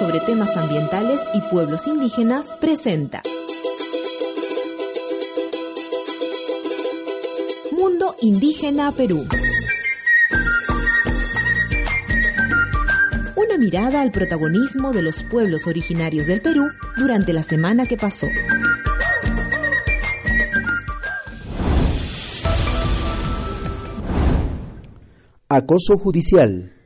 Sobre temas ambientales y pueblos indígenas, presenta Mundo Indígena Perú. Una mirada al protagonismo de los pueblos originarios del Perú durante la semana que pasó. Acoso judicial.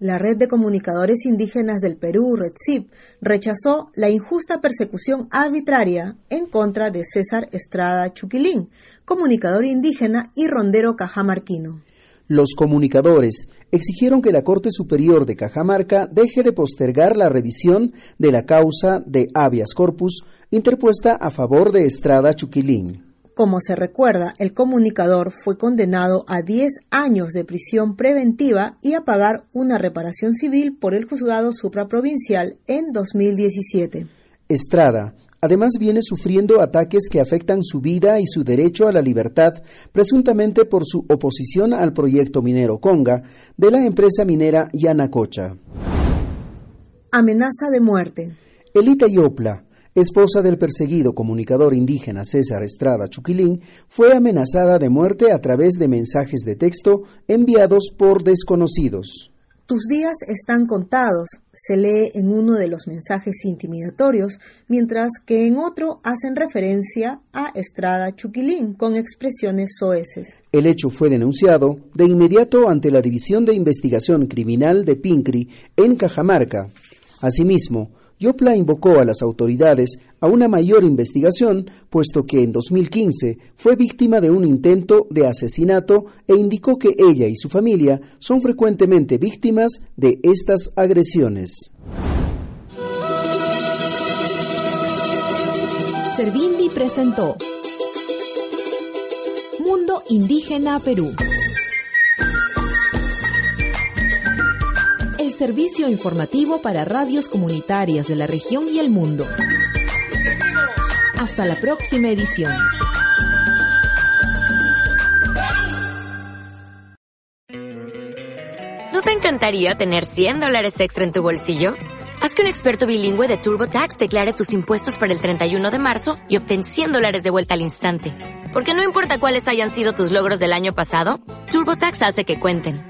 La Red de Comunicadores Indígenas del Perú, REDCIP, rechazó la injusta persecución arbitraria en contra de César Estrada Chuquilín, comunicador indígena y rondero cajamarquino. Los comunicadores exigieron que la Corte Superior de Cajamarca deje de postergar la revisión de la causa de habeas corpus interpuesta a favor de Estrada Chuquilín. Como se recuerda, el comunicador fue condenado a 10 años de prisión preventiva y a pagar una reparación civil por el juzgado supraprovincial en 2017. Estrada además viene sufriendo ataques que afectan su vida y su derecho a la libertad, presuntamente por su oposición al proyecto minero Conga de la empresa minera Yanacocha. Amenaza de muerte. Elita Yopla, esposa del perseguido comunicador indígena César Estrada Chuquilín, fue amenazada de muerte a través de mensajes de texto enviados por desconocidos. Tus días están contados, se lee en uno de los mensajes intimidatorios, mientras que en otro hacen referencia a Estrada Chuquilín con expresiones soeces. El hecho fue denunciado de inmediato ante la División de Investigación Criminal de Pincri en Cajamarca. Asimismo, Yopla invocó a las autoridades a una mayor investigación, puesto que en 2015 fue víctima de un intento de asesinato e indicó que ella y su familia son frecuentemente víctimas de estas agresiones. Servindi presentó Mundo Indígena Perú. Servicio informativo para radios comunitarias de la región y el mundo. Hasta la próxima edición. ¿No te encantaría tener 100 dólares extra en tu bolsillo? Haz que un experto bilingüe de TurboTax declare tus impuestos para el 31 de marzo y obtén 100 dólares de vuelta al instante. Porque no importa cuáles hayan sido tus logros del año pasado, TurboTax hace que cuenten.